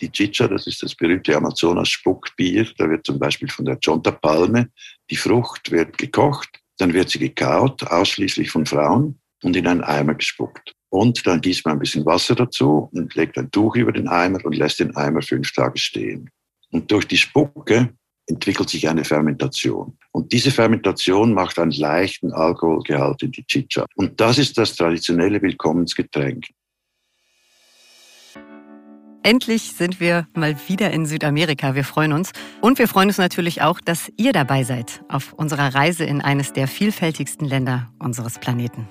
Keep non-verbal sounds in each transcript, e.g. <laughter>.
die Chicha, das ist das berühmte Amazonas-Spuckbier. Da wird zum Beispiel von der Chonta Palme, die Frucht wird gekocht, dann wird sie gekaut, ausschließlich von Frauen und in einen Eimer gespuckt. Und dann gießt man ein bisschen Wasser dazu und legt ein Tuch über den Eimer und lässt den Eimer fünf Tage stehen. Und durch die Spucke entwickelt sich eine Fermentation. Und diese Fermentation macht einen leichten Alkoholgehalt in die Chicha. Und das ist das traditionelle Willkommensgetränk. Endlich sind wir mal wieder in Südamerika. Wir freuen uns. Und wir freuen uns natürlich auch, dass ihr dabei seid auf unserer Reise in eines der vielfältigsten Länder unseres Planeten.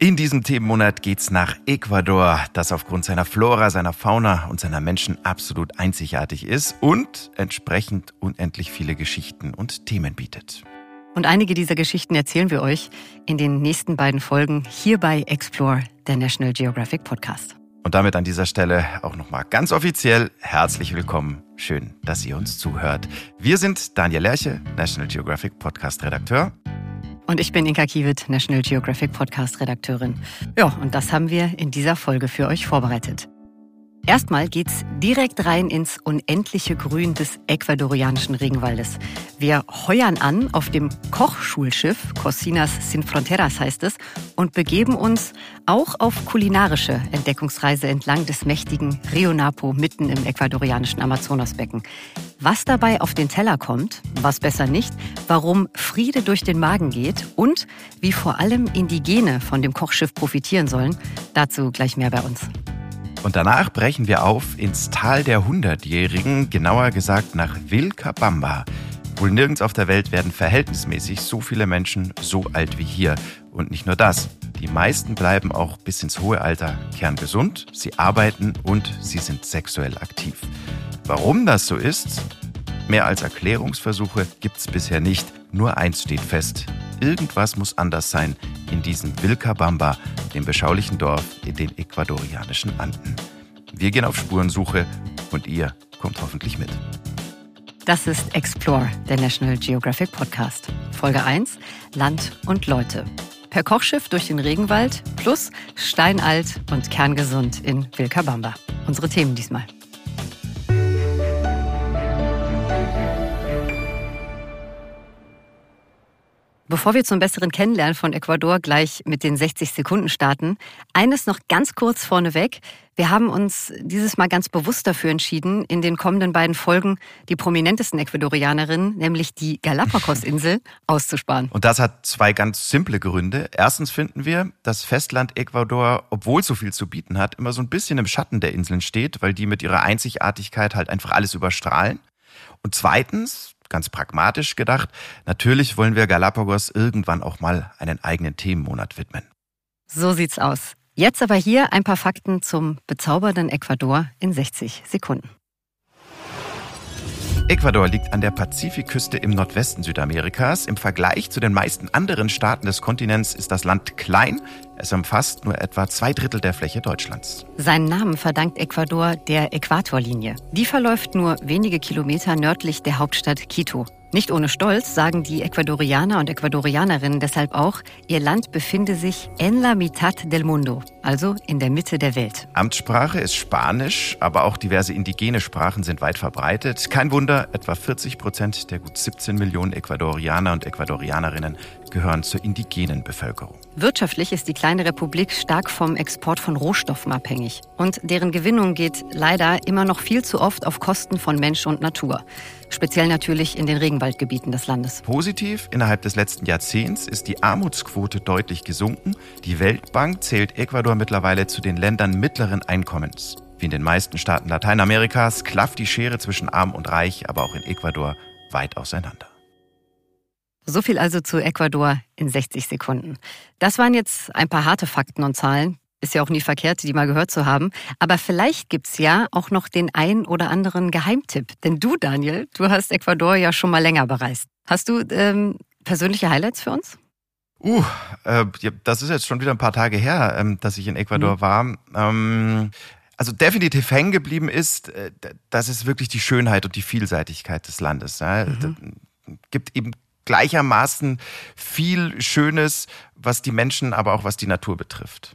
In diesem Themenmonat geht's nach Ecuador, das aufgrund seiner Flora, seiner Fauna und seiner Menschen absolut einzigartig ist und entsprechend unendlich viele Geschichten und Themen bietet. Und einige dieser Geschichten erzählen wir euch in den nächsten beiden Folgen hier bei Explore, der National Geographic Podcast. Und damit an dieser Stelle auch nochmal ganz offiziell herzlich willkommen. Schön, dass ihr uns zuhört. Wir sind Daniel Lerche, National Geographic Podcast Redakteur. Und ich bin Inka Kiewit, National Geographic Podcast Redakteurin. Ja, und das haben wir in dieser Folge für euch vorbereitet. Erstmal geht's direkt rein ins unendliche Grün des ecuadorianischen Regenwaldes. Wir heuern an auf dem Kochschulschiff Cocinas Sin Fronteras heißt es und begeben uns auch auf kulinarische Entdeckungsreise entlang des mächtigen Rio Napo mitten im ecuadorianischen Amazonasbecken. Was dabei auf den Teller kommt, was besser nicht, warum Friede durch den Magen geht und wie vor allem Indigene von dem Kochschiff profitieren sollen, dazu gleich mehr bei uns. Und danach brechen wir auf ins Tal der Hundertjährigen, genauer gesagt nach Vilcabamba. Wohl nirgends auf der Welt werden verhältnismäßig so viele Menschen so alt wie hier. Und nicht nur das. Die meisten bleiben auch bis ins hohe Alter kerngesund, sie arbeiten und sie sind sexuell aktiv. Warum das so ist? Mehr als Erklärungsversuche gibt es bisher nicht. Nur eins steht fest. Irgendwas muss anders sein in diesem Vilcabamba, dem beschaulichen Dorf in den ecuadorianischen Anden. Wir gehen auf Spurensuche und ihr kommt hoffentlich mit. Das ist Explore, der National Geographic Podcast. Folge 1: Land und Leute. Per Kochschiff durch den Regenwald plus steinalt und kerngesund in Vilcabamba. Unsere Themen diesmal. Bevor wir zum besseren Kennenlernen von Ecuador gleich mit den 60 Sekunden starten, eines noch ganz kurz vorneweg. Wir haben uns dieses Mal ganz bewusst dafür entschieden, in den kommenden beiden Folgen die prominentesten Ecuadorianerinnen, nämlich die Galapagos-Insel, <laughs> auszusparen. Und das hat zwei ganz simple Gründe. Erstens finden wir, dass Festland Ecuador, obwohl so viel zu bieten hat, immer so ein bisschen im Schatten der Inseln steht, weil die mit ihrer Einzigartigkeit halt einfach alles überstrahlen. Und zweitens, ganz pragmatisch gedacht, natürlich wollen wir Galapagos irgendwann auch mal einen eigenen Themenmonat widmen. So sieht's aus. Jetzt aber hier ein paar Fakten zum bezaubernden Ecuador in 60 Sekunden. Ecuador liegt an der Pazifikküste im Nordwesten Südamerikas. Im Vergleich zu den meisten anderen Staaten des Kontinents ist das Land klein. Es umfasst nur etwa zwei Drittel der Fläche Deutschlands. Seinen Namen verdankt Ecuador der Äquatorlinie. Die verläuft nur wenige Kilometer nördlich der Hauptstadt Quito. Nicht ohne Stolz sagen die Ecuadorianer und Ecuadorianerinnen deshalb auch, ihr Land befinde sich en la mitad del mundo, also in der Mitte der Welt. Amtssprache ist Spanisch, aber auch diverse indigene Sprachen sind weit verbreitet. Kein Wunder, etwa 40 Prozent der gut 17 Millionen Ecuadorianer und Ecuadorianerinnen gehören zur indigenen Bevölkerung. Wirtschaftlich ist die kleine Republik stark vom Export von Rohstoffen abhängig. Und deren Gewinnung geht leider immer noch viel zu oft auf Kosten von Mensch und Natur. Speziell natürlich in den Regenwaldgebieten des Landes. Positiv, innerhalb des letzten Jahrzehnts ist die Armutsquote deutlich gesunken. Die Weltbank zählt Ecuador mittlerweile zu den Ländern mittleren Einkommens. Wie in den meisten Staaten Lateinamerikas klafft die Schere zwischen arm und reich, aber auch in Ecuador weit auseinander. So viel also zu Ecuador in 60 Sekunden. Das waren jetzt ein paar harte Fakten und Zahlen. Ist ja auch nie verkehrt, die mal gehört zu haben. Aber vielleicht gibt's ja auch noch den ein oder anderen Geheimtipp. Denn du, Daniel, du hast Ecuador ja schon mal länger bereist. Hast du ähm, persönliche Highlights für uns? Uh, äh, das ist jetzt schon wieder ein paar Tage her, ähm, dass ich in Ecuador mhm. war. Ähm, also definitiv hängen geblieben ist, äh, das ist wirklich die Schönheit und die Vielseitigkeit des Landes. Ja. Mhm. Gibt eben gleichermaßen viel Schönes, was die Menschen, aber auch was die Natur betrifft.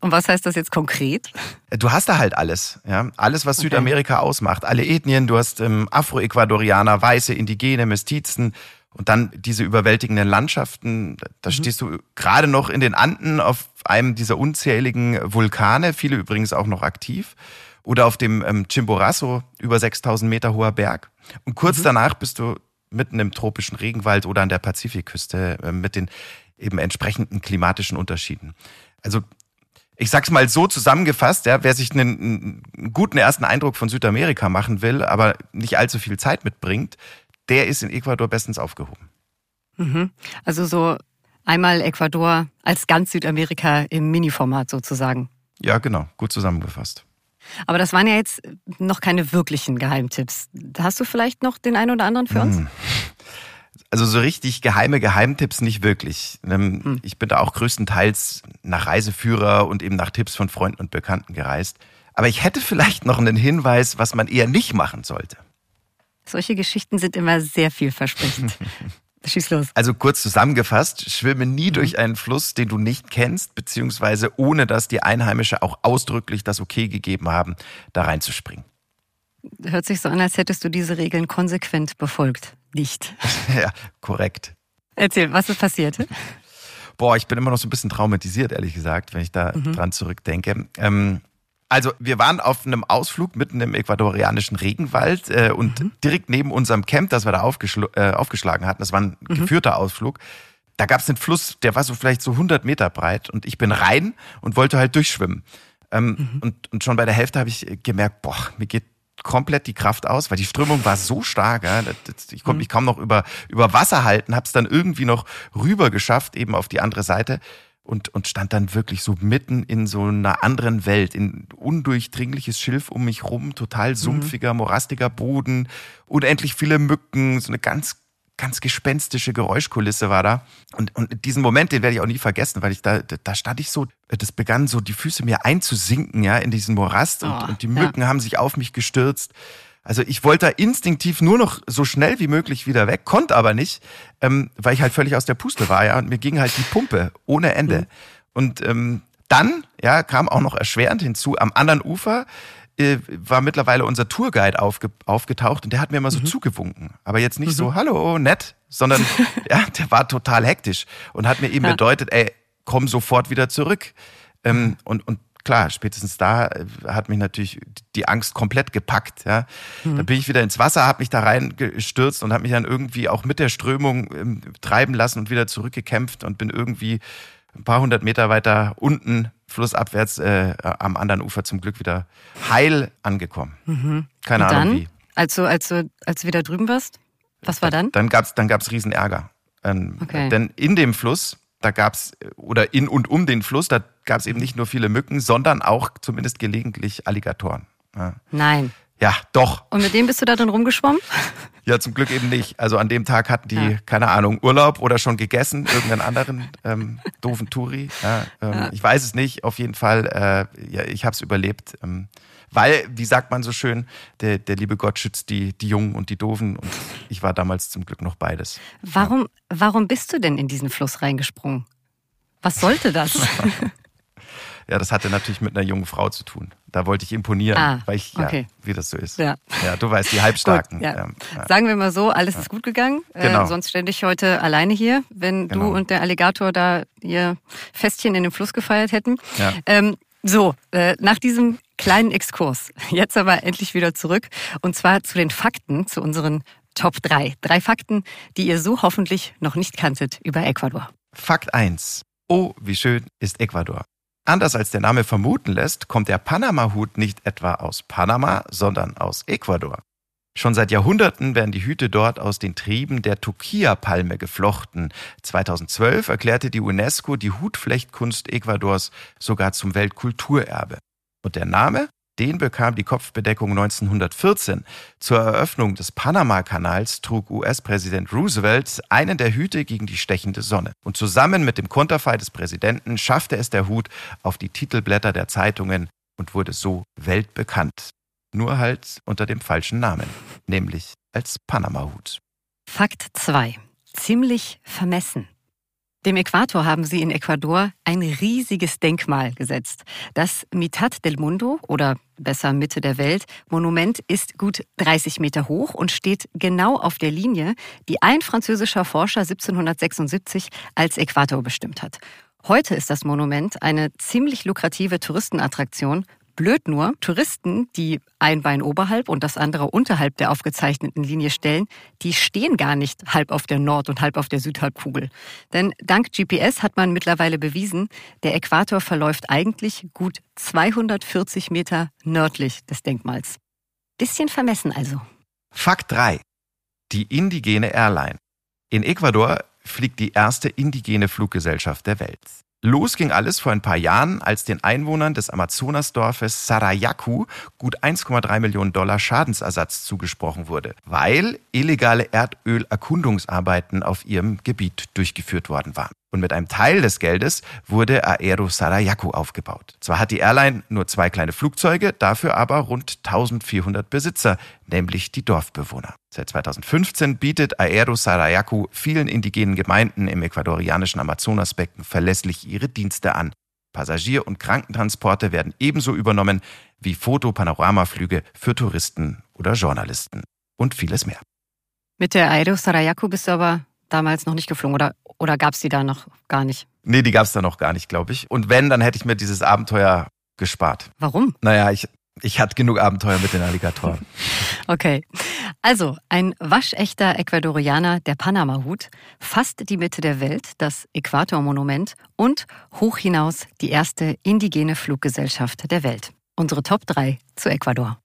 Und was heißt das jetzt konkret? Du hast da halt alles, ja. Alles, was okay. Südamerika ausmacht. Alle Ethnien, du hast ähm, Afro-Ecuadorianer, Weiße, Indigene, Mestizen und dann diese überwältigenden Landschaften. Da mhm. stehst du gerade noch in den Anden auf einem dieser unzähligen Vulkane, viele übrigens auch noch aktiv. Oder auf dem ähm, Chimborazo, über 6000 Meter hoher Berg. Und kurz mhm. danach bist du mitten im tropischen Regenwald oder an der Pazifikküste äh, mit den eben entsprechenden klimatischen Unterschieden. Also ich sag's mal so zusammengefasst, ja, wer sich einen, einen, guten ersten Eindruck von Südamerika machen will, aber nicht allzu viel Zeit mitbringt, der ist in Ecuador bestens aufgehoben. Mhm. Also so einmal Ecuador als ganz Südamerika im Mini-Format sozusagen. Ja, genau, gut zusammengefasst. Aber das waren ja jetzt noch keine wirklichen Geheimtipps. Hast du vielleicht noch den einen oder anderen für uns? Hm. Also so richtig geheime Geheimtipps nicht wirklich. Ähm, hm. Ich bin da auch größtenteils nach Reiseführer und eben nach Tipps von Freunden und Bekannten gereist. Aber ich hätte vielleicht noch einen Hinweis, was man eher nicht machen sollte. Solche Geschichten sind immer sehr vielversprechend. <laughs> Schieß los. Also kurz zusammengefasst, schwimme nie mhm. durch einen Fluss, den du nicht kennst, beziehungsweise ohne dass die Einheimische auch ausdrücklich das Okay gegeben haben, da reinzuspringen. Hört sich so an, als hättest du diese Regeln konsequent befolgt. Nicht. <laughs> ja, korrekt. Erzähl, was ist passiert? Boah, ich bin immer noch so ein bisschen traumatisiert, ehrlich gesagt, wenn ich da mhm. dran zurückdenke. Ähm, also wir waren auf einem Ausflug mitten im ecuadorianischen Regenwald äh, und mhm. direkt neben unserem Camp, das wir da aufgeschl äh, aufgeschlagen hatten, das war ein mhm. geführter Ausflug, da gab es einen Fluss, der war so vielleicht so 100 Meter breit und ich bin rein und wollte halt durchschwimmen. Ähm, mhm. und, und schon bei der Hälfte habe ich gemerkt, boah, mir geht komplett die Kraft aus, weil die Strömung war so stark. Ja, ich konnte mhm. mich kaum noch über, über Wasser halten, habe es dann irgendwie noch rüber geschafft, eben auf die andere Seite und, und stand dann wirklich so mitten in so einer anderen Welt, in undurchdringliches Schilf um mich rum, total mhm. sumpfiger, morastiger Boden, unendlich viele Mücken, so eine ganz ganz gespenstische Geräuschkulisse war da. Und, und diesen Moment, den werde ich auch nie vergessen, weil ich da, da stand ich so, das begann so die Füße mir einzusinken, ja, in diesen Morast und, oh, und die Mücken ja. haben sich auf mich gestürzt. Also ich wollte da instinktiv nur noch so schnell wie möglich wieder weg, konnte aber nicht, ähm, weil ich halt völlig aus der Puste war, ja, und mir ging halt die Pumpe ohne Ende. Mhm. Und ähm, dann, ja, kam auch noch erschwerend hinzu, am anderen Ufer äh, war mittlerweile unser Tourguide aufge aufgetaucht und der hat mir immer so mhm. zugewunken. Aber jetzt nicht mhm. so, hallo, nett, sondern <laughs> ja, der war total hektisch und hat mir eben ja. bedeutet, ey, komm sofort wieder zurück. Ähm, mhm. und, und klar, spätestens da äh, hat mich natürlich die Angst komplett gepackt. Ja. Mhm. Dann bin ich wieder ins Wasser, habe mich da reingestürzt und habe mich dann irgendwie auch mit der Strömung ähm, treiben lassen und wieder zurückgekämpft und bin irgendwie ein paar hundert Meter weiter unten flussabwärts äh, am anderen Ufer zum Glück wieder heil angekommen. Mhm. Keine Und Ahnung wie. Als du, als, du, als du wieder drüben warst, was war dann? Dann gab es dann gab's riesen Ärger. Ähm, okay. Denn in dem Fluss, da gab es, oder in und um den Fluss, da gab es eben nicht nur viele Mücken, sondern auch zumindest gelegentlich Alligatoren. Ja. Nein. Ja, doch. Und mit dem bist du da drin rumgeschwommen? <laughs> Ja, zum Glück eben nicht. Also an dem Tag hatten die, ja. keine Ahnung, Urlaub oder schon gegessen, irgendeinen anderen ähm, doofen Touri. Ja, ähm, ja. Ich weiß es nicht. Auf jeden Fall, äh, ja, ich habe es überlebt. Ähm, weil, wie sagt man so schön, der, der liebe Gott schützt die, die Jungen und die Doofen. Und ich war damals zum Glück noch beides. Warum, warum bist du denn in diesen Fluss reingesprungen? Was sollte das? <laughs> Ja, das hatte natürlich mit einer jungen Frau zu tun. Da wollte ich imponieren, ah, weil ich, ja, okay. wie das so ist. Ja, ja du weißt, die Halbstarken. Gut, ja. ja. Sagen wir mal so, alles ist gut gegangen. Äh, genau. Äh, sonst stände ich heute alleine hier, wenn genau. du und der Alligator da ihr Festchen in dem Fluss gefeiert hätten. Ja. Ähm, so, äh, nach diesem kleinen Exkurs, jetzt aber endlich wieder zurück. Und zwar zu den Fakten, zu unseren Top 3. Drei Fakten, die ihr so hoffentlich noch nicht kanntet über Ecuador. Fakt 1. Oh, wie schön ist Ecuador. Anders als der Name vermuten lässt, kommt der Panama-Hut nicht etwa aus Panama, sondern aus Ecuador. Schon seit Jahrhunderten werden die Hüte dort aus den Trieben der Tokia-Palme geflochten. 2012 erklärte die UNESCO die Hutflechtkunst Ecuadors sogar zum Weltkulturerbe. Und der Name? Den bekam die Kopfbedeckung 1914. Zur Eröffnung des Panama-Kanals trug US-Präsident Roosevelt einen der Hüte gegen die stechende Sonne. Und zusammen mit dem Konterfei des Präsidenten schaffte es der Hut auf die Titelblätter der Zeitungen und wurde so weltbekannt. Nur halt unter dem falschen Namen, nämlich als Panama-Hut. Fakt 2. Ziemlich vermessen. Dem Äquator haben sie in Ecuador ein riesiges Denkmal gesetzt. Das Mitad del Mundo oder besser Mitte der Welt Monument ist gut 30 Meter hoch und steht genau auf der Linie, die ein französischer Forscher 1776 als Äquator bestimmt hat. Heute ist das Monument eine ziemlich lukrative Touristenattraktion Blöd nur, Touristen, die ein Bein oberhalb und das andere unterhalb der aufgezeichneten Linie stellen, die stehen gar nicht halb auf der Nord- und halb auf der Südhalbkugel. Denn dank GPS hat man mittlerweile bewiesen, der Äquator verläuft eigentlich gut 240 Meter nördlich des Denkmals. Bisschen vermessen also. Fakt 3. Die indigene Airline. In Ecuador fliegt die erste indigene Fluggesellschaft der Welt. Los ging alles vor ein paar Jahren, als den Einwohnern des Amazonasdorfes Sarayaku gut 1,3 Millionen Dollar Schadensersatz zugesprochen wurde, weil illegale Erdölerkundungsarbeiten auf ihrem Gebiet durchgeführt worden waren. Und mit einem Teil des Geldes wurde Aero Sarayaku aufgebaut. Zwar hat die Airline nur zwei kleine Flugzeuge, dafür aber rund 1400 Besitzer, nämlich die Dorfbewohner. Seit 2015 bietet Aero Sarayaku vielen indigenen Gemeinden im ecuadorianischen Amazonasbecken verlässlich ihre Dienste an. Passagier- und Krankentransporte werden ebenso übernommen wie Fotopanoramaflüge für Touristen oder Journalisten und vieles mehr. Mit der Aero Sarayaku bist du aber damals noch nicht geflogen oder, oder gab es die da noch gar nicht? Nee, die gab es da noch gar nicht, glaube ich. Und wenn, dann hätte ich mir dieses Abenteuer gespart. Warum? Naja, ich, ich hatte genug Abenteuer mit den Alligatoren. <laughs> okay. Also, ein waschechter Ecuadorianer, der Panama-Hut, fast die Mitte der Welt, das Äquator-Monument und hoch hinaus die erste indigene Fluggesellschaft der Welt. Unsere Top 3 zu Ecuador.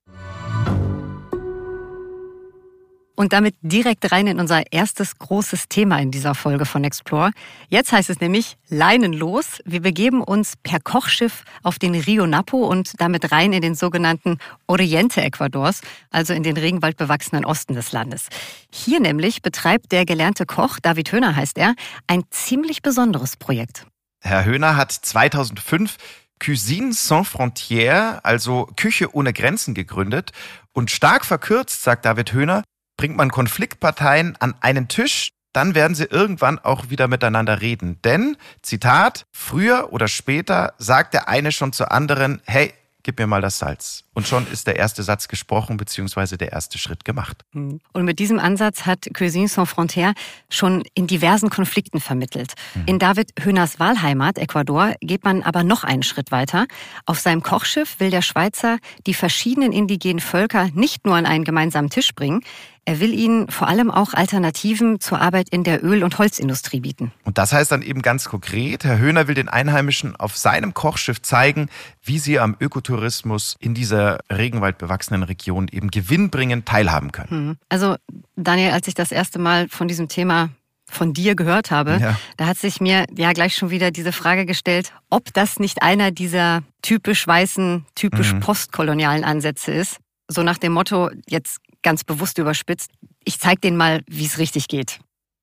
Und damit direkt rein in unser erstes großes Thema in dieser Folge von Explore. Jetzt heißt es nämlich Leinen los. Wir begeben uns per Kochschiff auf den Rio Napo und damit rein in den sogenannten Oriente Ecuadors, also in den regenwaldbewachsenen Osten des Landes. Hier nämlich betreibt der gelernte Koch, David Höhner heißt er, ein ziemlich besonderes Projekt. Herr Höhner hat 2005 Cuisine Sans Frontières, also Küche ohne Grenzen gegründet und stark verkürzt, sagt David Höhner, bringt man Konfliktparteien an einen Tisch, dann werden sie irgendwann auch wieder miteinander reden. Denn, Zitat, früher oder später sagt der eine schon zur anderen, hey, gib mir mal das Salz. Und schon ist der erste Satz gesprochen, beziehungsweise der erste Schritt gemacht. Mhm. Und mit diesem Ansatz hat Cuisine Sans Frontières schon in diversen Konflikten vermittelt. Mhm. In David Höhners Wahlheimat, Ecuador, geht man aber noch einen Schritt weiter. Auf seinem Kochschiff will der Schweizer die verschiedenen indigenen Völker nicht nur an einen gemeinsamen Tisch bringen, er will ihnen vor allem auch Alternativen zur Arbeit in der Öl- und Holzindustrie bieten. Und das heißt dann eben ganz konkret, Herr Höhner will den Einheimischen auf seinem Kochschiff zeigen, wie sie am Ökotourismus in dieser regenwaldbewachsenen Region eben gewinnbringend teilhaben können. Hm. Also Daniel, als ich das erste Mal von diesem Thema von dir gehört habe, ja. da hat sich mir ja gleich schon wieder diese Frage gestellt, ob das nicht einer dieser typisch weißen, typisch mhm. postkolonialen Ansätze ist. So nach dem Motto, jetzt ganz bewusst überspitzt. Ich zeige denen mal, wie es richtig geht.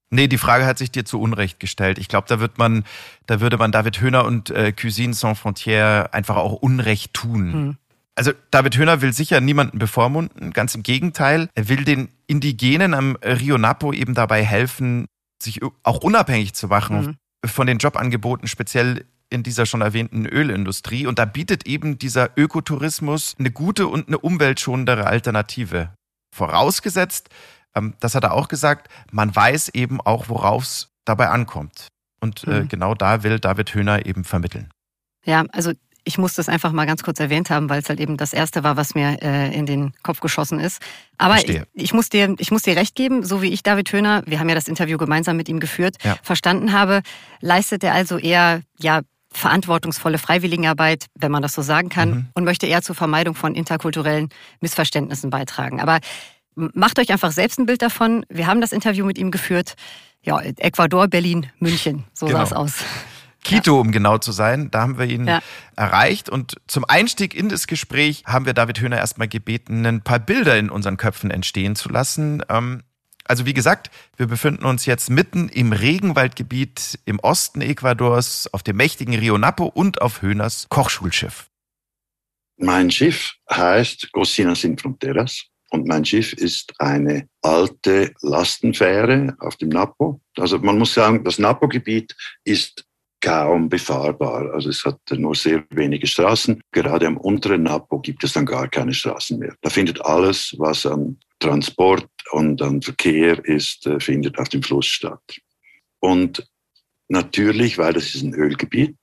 Nee, die Frage hat sich dir zu Unrecht gestellt. Ich glaube, da wird man, da würde man David Höhner und äh, Cuisine Sans Frontières einfach auch Unrecht tun. Hm. Also David Höhner will sicher niemanden bevormunden, ganz im Gegenteil. Er will den Indigenen am Rio Napo eben dabei helfen, sich auch unabhängig zu machen hm. von den Jobangeboten, speziell in dieser schon erwähnten Ölindustrie. Und da bietet eben dieser Ökotourismus eine gute und eine umweltschonendere Alternative. Vorausgesetzt, ähm, das hat er auch gesagt, man weiß eben auch, worauf es dabei ankommt. Und äh, mhm. genau da will David Höhner eben vermitteln. Ja, also ich muss das einfach mal ganz kurz erwähnt haben, weil es halt eben das erste war, was mir äh, in den Kopf geschossen ist. Aber ich, ich, muss dir, ich muss dir recht geben, so wie ich David Höhner, wir haben ja das Interview gemeinsam mit ihm geführt, ja. verstanden habe, leistet er also eher ja verantwortungsvolle Freiwilligenarbeit, wenn man das so sagen kann, mhm. und möchte eher zur Vermeidung von interkulturellen Missverständnissen beitragen. Aber macht euch einfach selbst ein Bild davon. Wir haben das Interview mit ihm geführt. Ja, Ecuador, Berlin, München, so genau. sah es aus. <laughs> Quito, ja. um genau zu sein. Da haben wir ihn ja. erreicht. Und zum Einstieg in das Gespräch haben wir David Höhner erstmal gebeten, ein paar Bilder in unseren Köpfen entstehen zu lassen. Ähm, also wie gesagt, wir befinden uns jetzt mitten im Regenwaldgebiet im Osten Ecuadors, auf dem mächtigen Rio Napo und auf Höhners Kochschulschiff. Mein Schiff heißt Cocinas sin Fronteras Und mein Schiff ist eine alte Lastenfähre auf dem Napo. Also man muss sagen, das Napo-Gebiet ist kaum befahrbar. Also es hat nur sehr wenige Straßen. Gerade am unteren Napo gibt es dann gar keine Straßen mehr. Da findet alles, was an Transport und an Verkehr ist, äh, findet auf dem Fluss statt. Und natürlich, weil das ist ein Ölgebiet,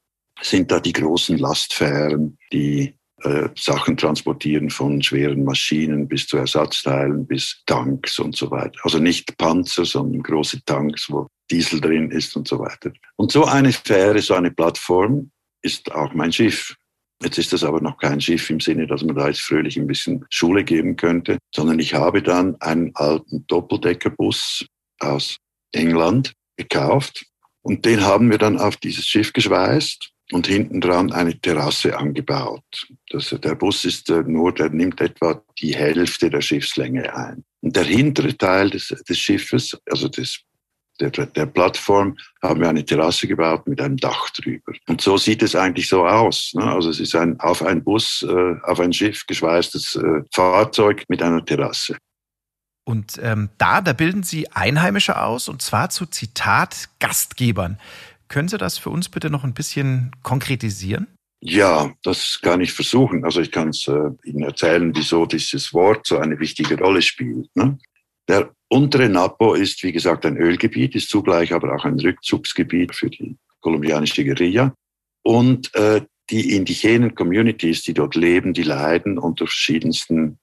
sind da die großen Lastfähren, die äh, Sachen transportieren von schweren Maschinen bis zu Ersatzteilen, bis Tanks und so weiter. Also nicht Panzer, sondern große Tanks, wo Diesel drin ist und so weiter. Und so eine Fähre, so eine Plattform ist auch mein Schiff. Jetzt ist das aber noch kein Schiff im Sinne, dass man da jetzt fröhlich ein bisschen Schule geben könnte, sondern ich habe dann einen alten Doppeldeckerbus aus England gekauft und den haben wir dann auf dieses Schiff geschweißt und hinten dran eine Terrasse angebaut. Das, der Bus ist äh, nur, der nimmt etwa die Hälfte der Schiffslänge ein. Und der hintere Teil des, des Schiffes, also des der, der Plattform haben wir eine Terrasse gebaut mit einem Dach drüber. Und so sieht es eigentlich so aus. Ne? Also es ist ein auf ein Bus, äh, auf ein Schiff geschweißtes äh, Fahrzeug mit einer Terrasse. Und ähm, da, da bilden Sie Einheimische aus, und zwar zu Zitat Gastgebern. Können Sie das für uns bitte noch ein bisschen konkretisieren? Ja, das kann ich versuchen. Also ich kann es äh, Ihnen erzählen, wieso dieses Wort so eine wichtige Rolle spielt. Ne? Der untere Napo ist, wie gesagt, ein Ölgebiet, ist zugleich aber auch ein Rückzugsgebiet für die kolumbianische Guerilla. Und äh, die indigenen Communities, die dort leben, die leiden unter verschiedensten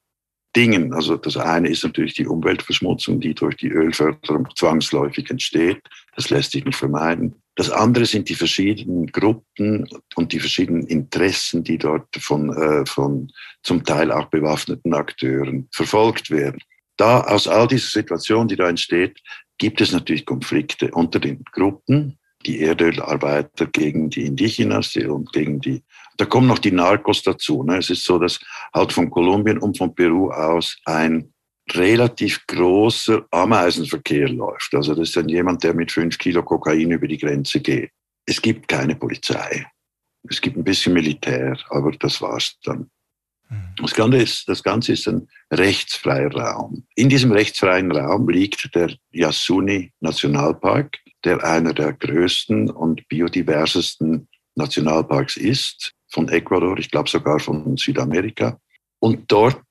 Dingen. Also das eine ist natürlich die Umweltverschmutzung, die durch die Ölförderung zwangsläufig entsteht. Das lässt sich nicht vermeiden. Das andere sind die verschiedenen Gruppen und die verschiedenen Interessen, die dort von, äh, von zum Teil auch bewaffneten Akteuren verfolgt werden da aus all dieser Situation, die da entsteht, gibt es natürlich Konflikte unter den Gruppen, die Erdölarbeiter gegen die Indigenas und gegen die, da kommen noch die Narcos dazu. Ne? Es ist so, dass halt von Kolumbien und von Peru aus ein relativ großer Ameisenverkehr läuft. Also das ist dann jemand, der mit fünf Kilo Kokain über die Grenze geht. Es gibt keine Polizei. Es gibt ein bisschen Militär, aber das war's dann. Das Ganze, ist, das Ganze ist ein rechtsfreier Raum. In diesem rechtsfreien Raum liegt der Yasuni Nationalpark, der einer der größten und biodiversesten Nationalparks ist, von Ecuador, ich glaube sogar von Südamerika. Und dort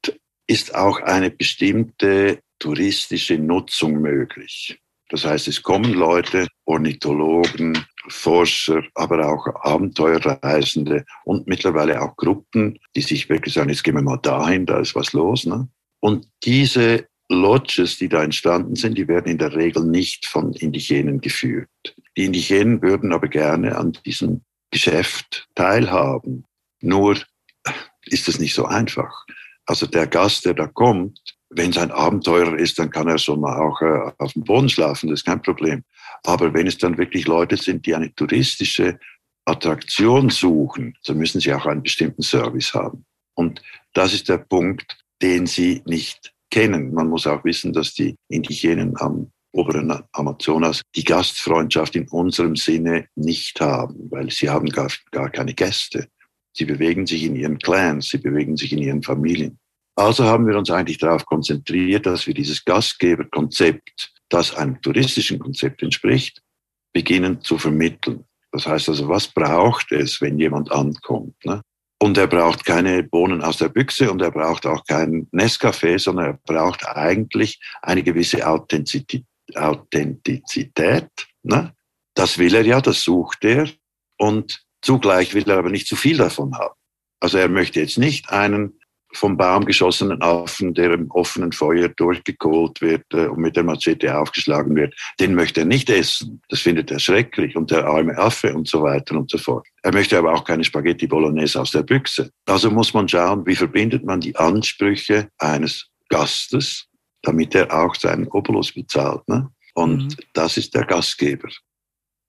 ist auch eine bestimmte touristische Nutzung möglich. Das heißt, es kommen Leute, Ornithologen, Forscher, aber auch Abenteuerreisende und mittlerweile auch Gruppen, die sich wirklich sagen, jetzt gehen wir mal dahin, da ist was los. Ne? Und diese Lodges, die da entstanden sind, die werden in der Regel nicht von Indigenen geführt. Die Indigenen würden aber gerne an diesem Geschäft teilhaben. Nur ist es nicht so einfach. Also der Gast, der da kommt, wenn es ein Abenteurer ist, dann kann er so mal auch äh, auf dem Boden schlafen, das ist kein Problem. Aber wenn es dann wirklich Leute sind, die eine touristische Attraktion suchen, so müssen sie auch einen bestimmten Service haben. Und das ist der Punkt, den sie nicht kennen. Man muss auch wissen, dass die Indigenen am oberen Amazonas die Gastfreundschaft in unserem Sinne nicht haben, weil sie haben gar, gar keine Gäste. Sie bewegen sich in ihren Clans, sie bewegen sich in ihren Familien. Also haben wir uns eigentlich darauf konzentriert, dass wir dieses Gastgeberkonzept, das einem touristischen Konzept entspricht, beginnen zu vermitteln. Das heißt also, was braucht es, wenn jemand ankommt? Ne? Und er braucht keine Bohnen aus der Büchse und er braucht auch kein Nescafé, sondern er braucht eigentlich eine gewisse Authentizität. Ne? Das will er ja, das sucht er. Und zugleich will er aber nicht zu viel davon haben. Also er möchte jetzt nicht einen vom Baum geschossenen Affen, der im offenen Feuer durchgekohlt wird äh, und mit der Machete aufgeschlagen wird, den möchte er nicht essen. Das findet er schrecklich und der arme Affe und so weiter und so fort. Er möchte aber auch keine Spaghetti Bolognese aus der Büchse. Also muss man schauen, wie verbindet man die Ansprüche eines Gastes, damit er auch seinen Obolus bezahlt. Ne? Und mhm. das ist der Gastgeber.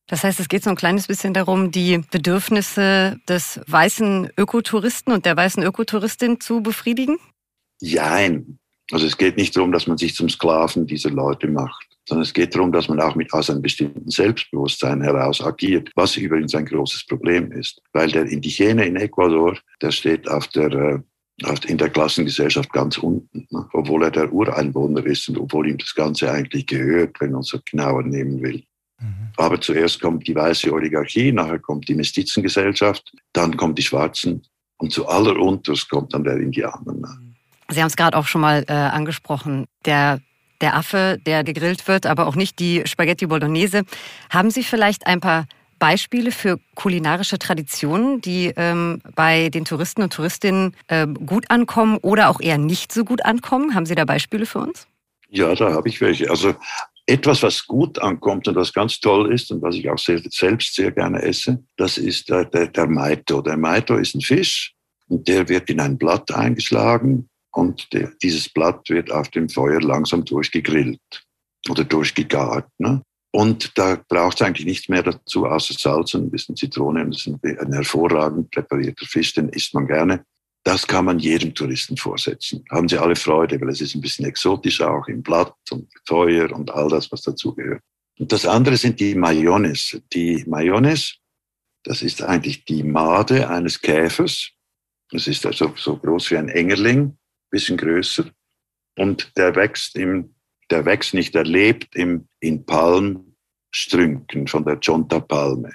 Das heißt, es geht so ein kleines bisschen darum, die Bedürfnisse des weißen Ökotouristen und der weißen Ökotouristin zu befriedigen? Jein. Also es geht nicht darum, dass man sich zum Sklaven dieser Leute macht, sondern es geht darum, dass man auch mit aus einem bestimmten Selbstbewusstsein heraus agiert, was übrigens ein großes Problem ist. Weil der Indigene in Ecuador, der steht auf der, äh, in der Klassengesellschaft ganz unten, ne? obwohl er der Ureinwohner ist und obwohl ihm das Ganze eigentlich gehört, wenn man es so genauer nehmen will. Mhm. Aber zuerst kommt die weiße Oligarchie, nachher kommt die Mestizengesellschaft, dann kommen die Schwarzen und zu allerunterst kommt dann der Indianer. Ne? Sie haben es gerade auch schon mal äh, angesprochen. Der der Affe, der gegrillt wird, aber auch nicht die Spaghetti Bolognese. Haben Sie vielleicht ein paar Beispiele für kulinarische Traditionen, die ähm, bei den Touristen und Touristinnen äh, gut ankommen oder auch eher nicht so gut ankommen? Haben Sie da Beispiele für uns? Ja, da habe ich welche. Also etwas, was gut ankommt und was ganz toll ist und was ich auch sehr, selbst sehr gerne esse, das ist der, der, der Maito. Der Maito ist ein Fisch und der wird in ein Blatt eingeschlagen und der, dieses Blatt wird auf dem Feuer langsam durchgegrillt oder durchgegart. Ne? Und da braucht es eigentlich nichts mehr dazu, außer Salz und ein bisschen Zitrone. Und das ist ein hervorragend präparierter Fisch, den isst man gerne. Das kann man jedem Touristen vorsetzen. Haben sie alle Freude, weil es ist ein bisschen exotisch auch im Blatt und Feuer und all das, was dazugehört. Und das andere sind die Mayones. Die Mayones, das ist eigentlich die Made eines Käfers. Das ist also so groß wie ein Engerling, bisschen größer. Und der wächst im der wächst nicht, der lebt im, in Palmstrünken von der Chonta-Palme.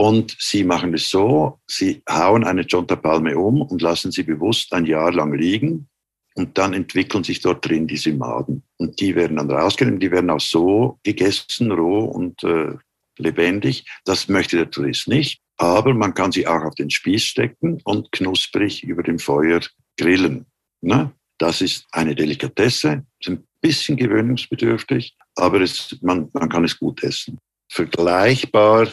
Und sie machen es so, sie hauen eine Chonta-Palme um und lassen sie bewusst ein Jahr lang liegen. Und dann entwickeln sich dort drin diese Maden. Und die werden dann rausgenommen, die werden auch so gegessen, roh und äh, lebendig. Das möchte der Tourist nicht. Aber man kann sie auch auf den Spieß stecken und knusprig über dem Feuer grillen. Ne? Das ist eine Delikatesse, ist ein bisschen gewöhnungsbedürftig, aber es, man, man kann es gut essen. Vergleichbar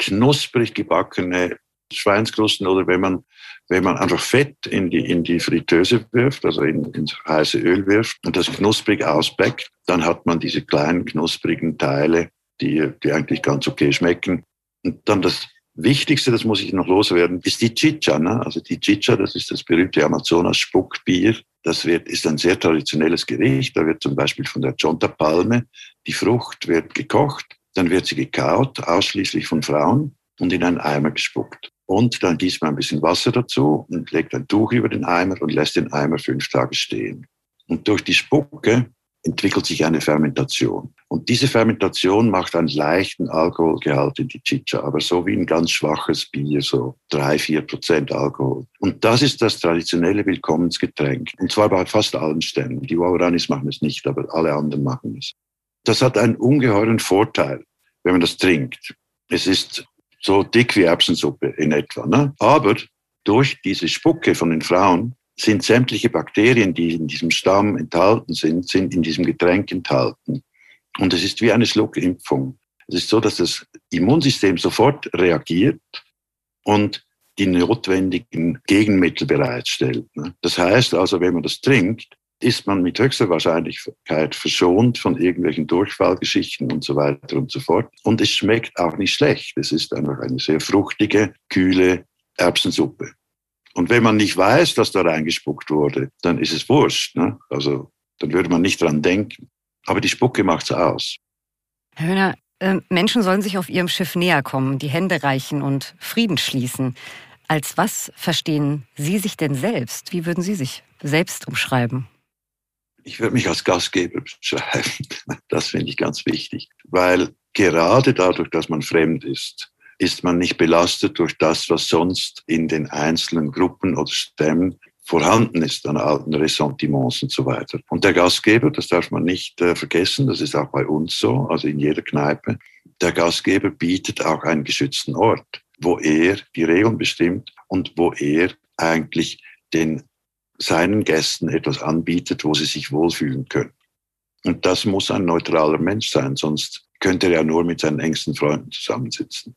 knusprig gebackene Schweinskrusten oder wenn man, wenn man einfach Fett in die, in die Fritteuse wirft, also in, ins heiße Öl wirft und das knusprig ausbackt, dann hat man diese kleinen knusprigen Teile, die, die eigentlich ganz okay schmecken. Und dann das Wichtigste, das muss ich noch loswerden, ist die Chicha. Ne? Also die Chicha, das ist das berühmte Amazonas-Spuckbier. Das wird, ist ein sehr traditionelles Gericht. Da wird zum Beispiel von der Chonta-Palme, die Frucht wird gekocht, dann wird sie gekaut, ausschließlich von Frauen und in einen Eimer gespuckt. Und dann gießt man ein bisschen Wasser dazu und legt ein Tuch über den Eimer und lässt den Eimer fünf Tage stehen. Und durch die Spucke entwickelt sich eine Fermentation. Und diese Fermentation macht einen leichten Alkoholgehalt in die Chicha, aber so wie ein ganz schwaches Bier, so drei, vier Prozent Alkohol. Und das ist das traditionelle Willkommensgetränk. Und zwar bei fast allen Stämmen. Die Wauranis machen es nicht, aber alle anderen machen es. Das hat einen ungeheuren Vorteil, wenn man das trinkt. Es ist so dick wie Erbsensuppe in etwa. Ne? Aber durch diese Spucke von den Frauen sind sämtliche Bakterien, die in diesem Stamm enthalten sind, sind in diesem Getränk enthalten. Und es ist wie eine Schluckimpfung. Es ist so, dass das Immunsystem sofort reagiert und die notwendigen Gegenmittel bereitstellt. Ne? Das heißt also, wenn man das trinkt, ist man mit höchster Wahrscheinlichkeit verschont von irgendwelchen Durchfallgeschichten und so weiter und so fort. Und es schmeckt auch nicht schlecht. Es ist einfach eine sehr fruchtige, kühle Erbsensuppe. Und wenn man nicht weiß, dass da reingespuckt wurde, dann ist es wurscht. Ne? Also dann würde man nicht dran denken. Aber die Spucke macht's aus. Herr Höhner, äh, Menschen sollen sich auf ihrem Schiff näher kommen, die Hände reichen und Frieden schließen. Als was verstehen Sie sich denn selbst? Wie würden Sie sich selbst umschreiben? Ich würde mich als Gastgeber beschreiben. Das finde ich ganz wichtig, weil gerade dadurch, dass man fremd ist, ist man nicht belastet durch das, was sonst in den einzelnen Gruppen oder Stämmen vorhanden ist an alten Ressentiments und so weiter. Und der Gastgeber, das darf man nicht äh, vergessen, das ist auch bei uns so, also in jeder Kneipe, der Gastgeber bietet auch einen geschützten Ort, wo er die Regeln bestimmt und wo er eigentlich den seinen Gästen etwas anbietet, wo sie sich wohlfühlen können. Und das muss ein neutraler Mensch sein, sonst könnte er ja nur mit seinen engsten Freunden zusammensitzen.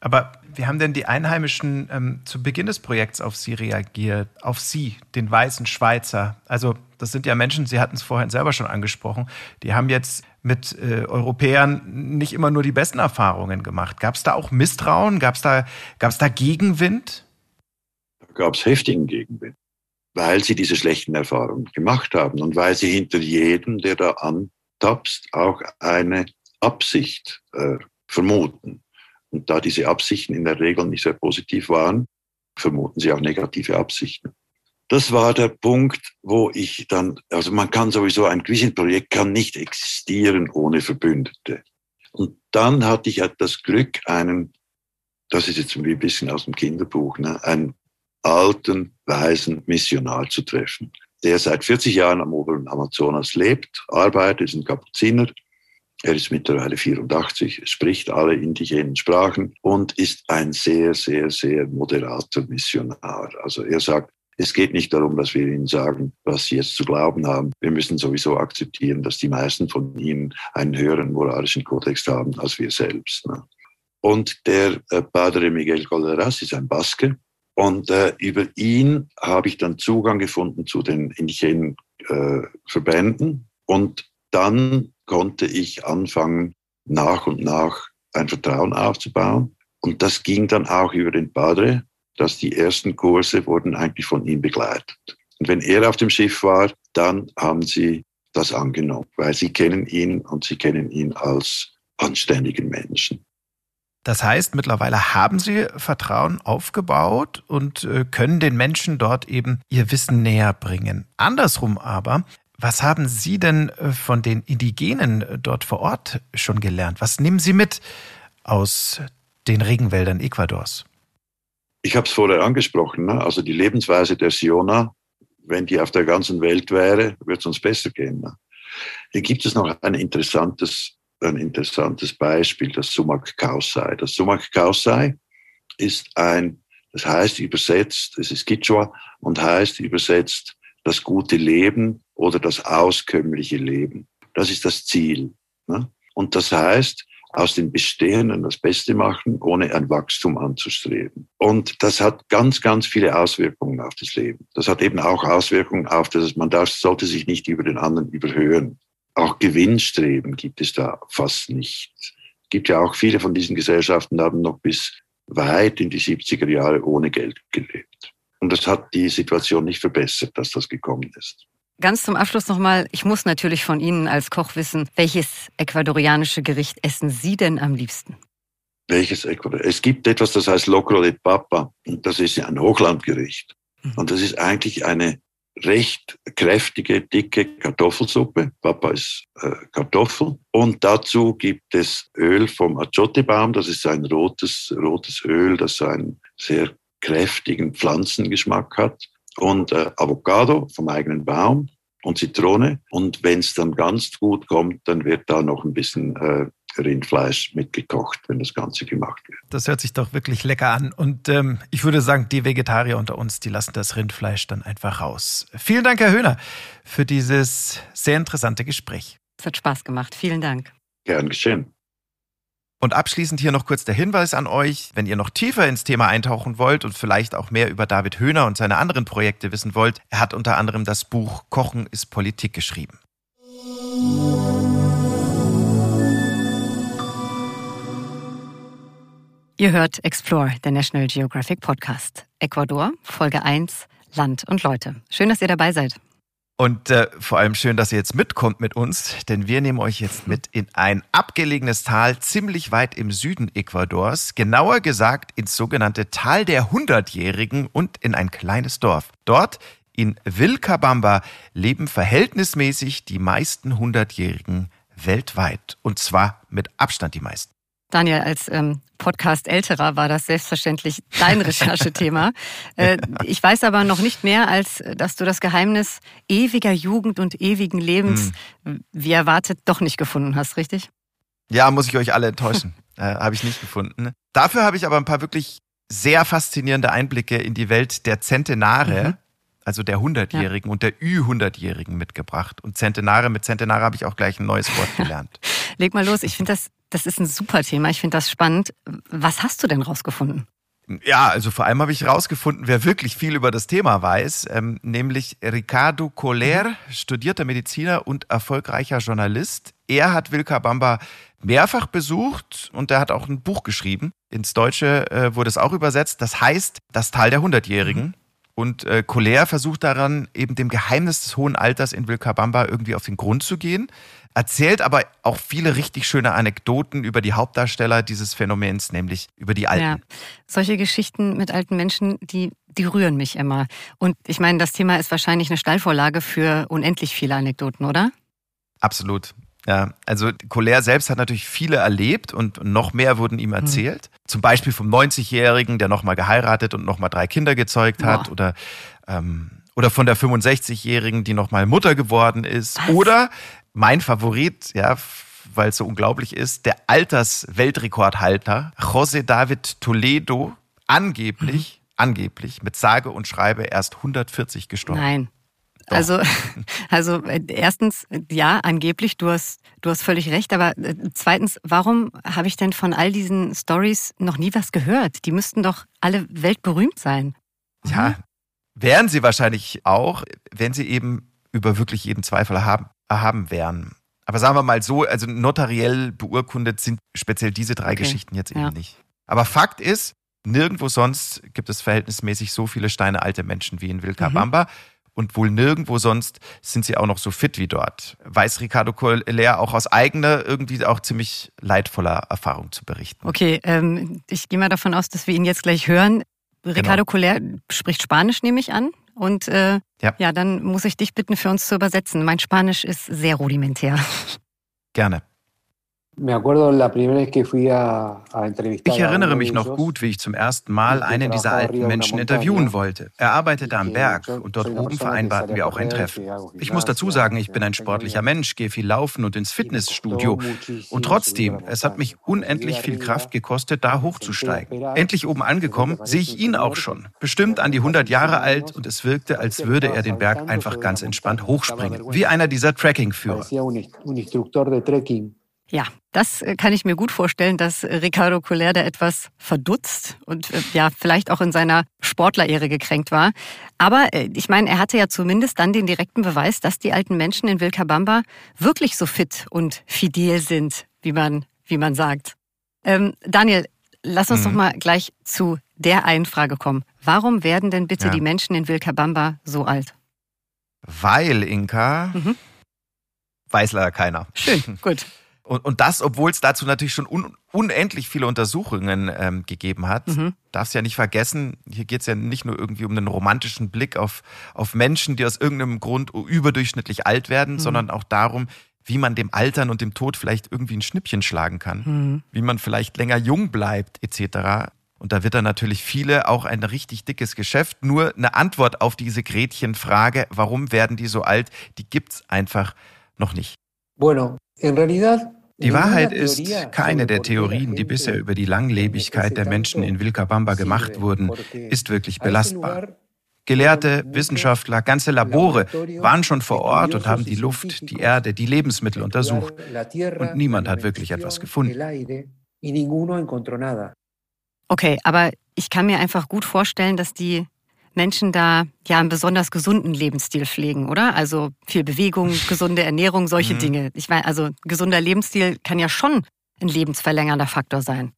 Aber wie haben denn die Einheimischen ähm, zu Beginn des Projekts auf Sie reagiert? Auf Sie, den weißen Schweizer? Also, das sind ja Menschen, Sie hatten es vorhin selber schon angesprochen, die haben jetzt mit äh, Europäern nicht immer nur die besten Erfahrungen gemacht. Gab es da auch Misstrauen? Gab es da, gab's da Gegenwind? Da gab es heftigen Gegenwind, weil sie diese schlechten Erfahrungen gemacht haben und weil sie hinter jedem, der da antapst, auch eine Absicht äh, vermuten. Und da diese Absichten in der Regel nicht sehr positiv waren, vermuten sie auch negative Absichten. das war der Punkt, wo ich dann, also man kann sowieso, ein Quisin-Projekt kann nicht existieren ohne Verbündete. Und dann hatte ich das Glück, einen, das ist jetzt ein bisschen aus dem Kinderbuch, ne, einen alten, weisen Missionar zu treffen, der seit 40 Jahren am oberen Amazonas lebt, arbeitet, ist ein Kapuziner. Er ist mittlerweile 84, spricht alle indigenen Sprachen und ist ein sehr, sehr, sehr moderater Missionar. Also er sagt, es geht nicht darum, dass wir ihnen sagen, was sie jetzt zu glauben haben. Wir müssen sowieso akzeptieren, dass die meisten von ihnen einen höheren moralischen Kodex haben als wir selbst. Ne? Und der äh, Padre Miguel Golderas ist ein Baske. Und äh, über ihn habe ich dann Zugang gefunden zu den indigenen äh, Verbänden. Und dann konnte ich anfangen, nach und nach ein Vertrauen aufzubauen. Und das ging dann auch über den Padre, dass die ersten Kurse wurden eigentlich von ihm begleitet. Und wenn er auf dem Schiff war, dann haben sie das angenommen, weil sie kennen ihn und sie kennen ihn als anständigen Menschen. Das heißt, mittlerweile haben Sie Vertrauen aufgebaut und äh, können den Menschen dort eben ihr Wissen näher bringen. Andersrum aber, was haben Sie denn äh, von den Indigenen äh, dort vor Ort schon gelernt? Was nehmen Sie mit aus den Regenwäldern Ecuadors? Ich habe es vorher angesprochen, ne? also die Lebensweise der Siona, wenn die auf der ganzen Welt wäre, wird es uns besser gehen. Ne? Hier gibt es noch ein interessantes, ein interessantes Beispiel, das Sumak Kausai. Das Sumak Kausai ist ein, das heißt übersetzt, es ist Kichwa und heißt übersetzt das gute Leben oder das auskömmliche Leben. Das ist das Ziel. Ne? Und das heißt, aus dem Bestehenden das Beste machen, ohne ein Wachstum anzustreben. Und das hat ganz, ganz viele Auswirkungen auf das Leben. Das hat eben auch Auswirkungen auf das, man darf, sollte sich nicht über den anderen überhöhen. Auch Gewinnstreben gibt es da fast nicht. Es gibt ja auch viele von diesen Gesellschaften, haben noch bis weit in die 70er Jahre ohne Geld gelebt. Und das hat die Situation nicht verbessert, dass das gekommen ist. Ganz zum Abschluss nochmal, ich muss natürlich von Ihnen als Koch wissen, welches ecuadorianische Gericht essen Sie denn am liebsten? Welches Ecuador? Es gibt etwas, das heißt Locro de Papa. Und das ist ein Hochlandgericht. Mhm. Und das ist eigentlich eine recht kräftige, dicke Kartoffelsuppe. Papa ist äh, Kartoffel. Und dazu gibt es Öl vom Achote-Baum. Das ist ein rotes, rotes Öl, das einen sehr kräftigen Pflanzengeschmack hat und äh, Avocado vom eigenen Baum und Zitrone. Und wenn es dann ganz gut kommt, dann wird da noch ein bisschen äh, Rindfleisch mitgekocht, wenn das Ganze gemacht wird. Das hört sich doch wirklich lecker an. Und ähm, ich würde sagen, die Vegetarier unter uns, die lassen das Rindfleisch dann einfach raus. Vielen Dank, Herr Höhner, für dieses sehr interessante Gespräch. Es hat Spaß gemacht. Vielen Dank. Gern geschehen. Und abschließend hier noch kurz der Hinweis an euch, wenn ihr noch tiefer ins Thema eintauchen wollt und vielleicht auch mehr über David Höhner und seine anderen Projekte wissen wollt, er hat unter anderem das Buch Kochen ist Politik geschrieben. Ihr hört Explore, der National Geographic Podcast. Ecuador, Folge 1, Land und Leute. Schön, dass ihr dabei seid. Und äh, vor allem schön, dass ihr jetzt mitkommt mit uns, denn wir nehmen euch jetzt mit in ein abgelegenes Tal ziemlich weit im Süden Ecuadors, genauer gesagt ins sogenannte Tal der Hundertjährigen und in ein kleines Dorf. Dort in Vilcabamba leben verhältnismäßig die meisten Hundertjährigen weltweit und zwar mit Abstand die meisten. Daniel, als ähm, Podcast älterer war das selbstverständlich dein <laughs> Recherchethema. äh, ich weiß aber noch nicht mehr, als dass du das Geheimnis ewiger Jugend und ewigen Lebens, hm. wie erwartet, doch nicht gefunden hast, richtig? Ja, muss ich euch alle enttäuschen. <laughs> äh, habe ich nicht gefunden. Dafür habe ich aber ein paar wirklich sehr faszinierende Einblicke in die Welt der Zentenare. Mhm also der Hundertjährigen ja. und der Ü-Hundertjährigen mitgebracht. Und Zentenare, mit Zentenare habe ich auch gleich ein neues Wort gelernt. <laughs> Leg mal los, ich finde das das ist ein super Thema. Ich finde das spannend. Was hast du denn rausgefunden? Ja, also vor allem habe ich rausgefunden, wer wirklich viel über das Thema weiß, ähm, nämlich Ricardo Coller, studierter Mediziner und erfolgreicher Journalist. Er hat Vilcabamba mehrfach besucht und er hat auch ein Buch geschrieben. Ins Deutsche äh, wurde es auch übersetzt. Das heißt Das Tal der Hundertjährigen. Und äh, Colère versucht daran, eben dem Geheimnis des hohen Alters in Vilcabamba irgendwie auf den Grund zu gehen, erzählt aber auch viele richtig schöne Anekdoten über die Hauptdarsteller dieses Phänomens, nämlich über die Alten. Ja, solche Geschichten mit alten Menschen, die, die rühren mich immer. Und ich meine, das Thema ist wahrscheinlich eine Stallvorlage für unendlich viele Anekdoten, oder? Absolut. Ja, also Colère selbst hat natürlich viele erlebt und noch mehr wurden ihm mhm. erzählt. Mhm. Zum Beispiel vom 90-Jährigen, der nochmal geheiratet und nochmal drei Kinder gezeugt hat. Boah. Oder, ähm, oder von der 65-Jährigen, die nochmal Mutter geworden ist. Was? Oder mein Favorit, ja, weil es so unglaublich ist, der Altersweltrekordhalter José David Toledo, angeblich, mhm. angeblich mit sage und schreibe erst 140 gestorben. Nein. Doch. Also, <laughs> also äh, erstens, ja, angeblich, du hast, du hast völlig recht, aber äh, zweitens, warum habe ich denn von all diesen Stories noch nie was gehört? Die müssten doch alle weltberühmt sein. Ja, wären sie wahrscheinlich auch, wenn sie eben über wirklich jeden Zweifel erhaben, erhaben wären. Aber sagen wir mal so, also notariell beurkundet sind speziell diese drei okay. Geschichten jetzt eben ja. nicht. Aber Fakt ist, nirgendwo sonst gibt es verhältnismäßig so viele steinealte Menschen wie in Vilcabamba. Mhm und wohl nirgendwo sonst sind sie auch noch so fit wie dort. Weiß Ricardo Collier auch aus eigener, irgendwie auch ziemlich leidvoller Erfahrung zu berichten. Okay, ähm, ich gehe mal davon aus, dass wir ihn jetzt gleich hören. Ricardo genau. Collier spricht Spanisch, nehme ich an. Und äh, ja. ja, dann muss ich dich bitten, für uns zu übersetzen. Mein Spanisch ist sehr rudimentär. Gerne. Ich erinnere mich noch gut, wie ich zum ersten Mal einen dieser alten Menschen interviewen wollte. Er arbeitete am Berg und dort oben vereinbarten wir auch ein Treffen. Ich muss dazu sagen, ich bin ein sportlicher Mensch, gehe viel laufen und ins Fitnessstudio. Und trotzdem, es hat mich unendlich viel Kraft gekostet, da hochzusteigen. Endlich oben angekommen, sehe ich ihn auch schon. Bestimmt an die 100 Jahre alt und es wirkte, als würde er den Berg einfach ganz entspannt hochspringen. Wie einer dieser Trekkingführer. Ja, das äh, kann ich mir gut vorstellen, dass Ricardo Colère da etwas verdutzt und äh, ja, vielleicht auch in seiner Sportlerehre gekränkt war. Aber äh, ich meine, er hatte ja zumindest dann den direkten Beweis, dass die alten Menschen in Vilcabamba wirklich so fit und fidel sind, wie man, wie man sagt. Ähm, Daniel, lass uns mhm. doch mal gleich zu der einen Frage kommen. Warum werden denn bitte ja. die Menschen in Vilcabamba so alt? Weil, Inka, mhm. weiß leider keiner. Schön, <laughs> gut. Und, und das, obwohl es dazu natürlich schon un, unendlich viele Untersuchungen ähm, gegeben hat. Mhm. Darfst ja nicht vergessen, hier geht es ja nicht nur irgendwie um einen romantischen Blick auf, auf Menschen, die aus irgendeinem Grund überdurchschnittlich alt werden, mhm. sondern auch darum, wie man dem Altern und dem Tod vielleicht irgendwie ein Schnippchen schlagen kann, mhm. wie man vielleicht länger jung bleibt, etc. Und da wird dann natürlich viele auch ein richtig dickes Geschäft. Nur eine Antwort auf diese Gretchenfrage, warum werden die so alt, die gibt's einfach noch nicht. Bueno, en realidad die Wahrheit ist, keine der Theorien, die bisher über die Langlebigkeit der Menschen in Vilcabamba gemacht wurden, ist wirklich belastbar. Gelehrte, Wissenschaftler, ganze Labore waren schon vor Ort und haben die Luft, die Erde, die Lebensmittel untersucht. Und niemand hat wirklich etwas gefunden. Okay, aber ich kann mir einfach gut vorstellen, dass die Menschen da ja einen besonders gesunden Lebensstil pflegen, oder? Also viel Bewegung, <laughs> gesunde Ernährung, solche mhm. Dinge. Ich meine, also gesunder Lebensstil kann ja schon ein lebensverlängernder Faktor sein.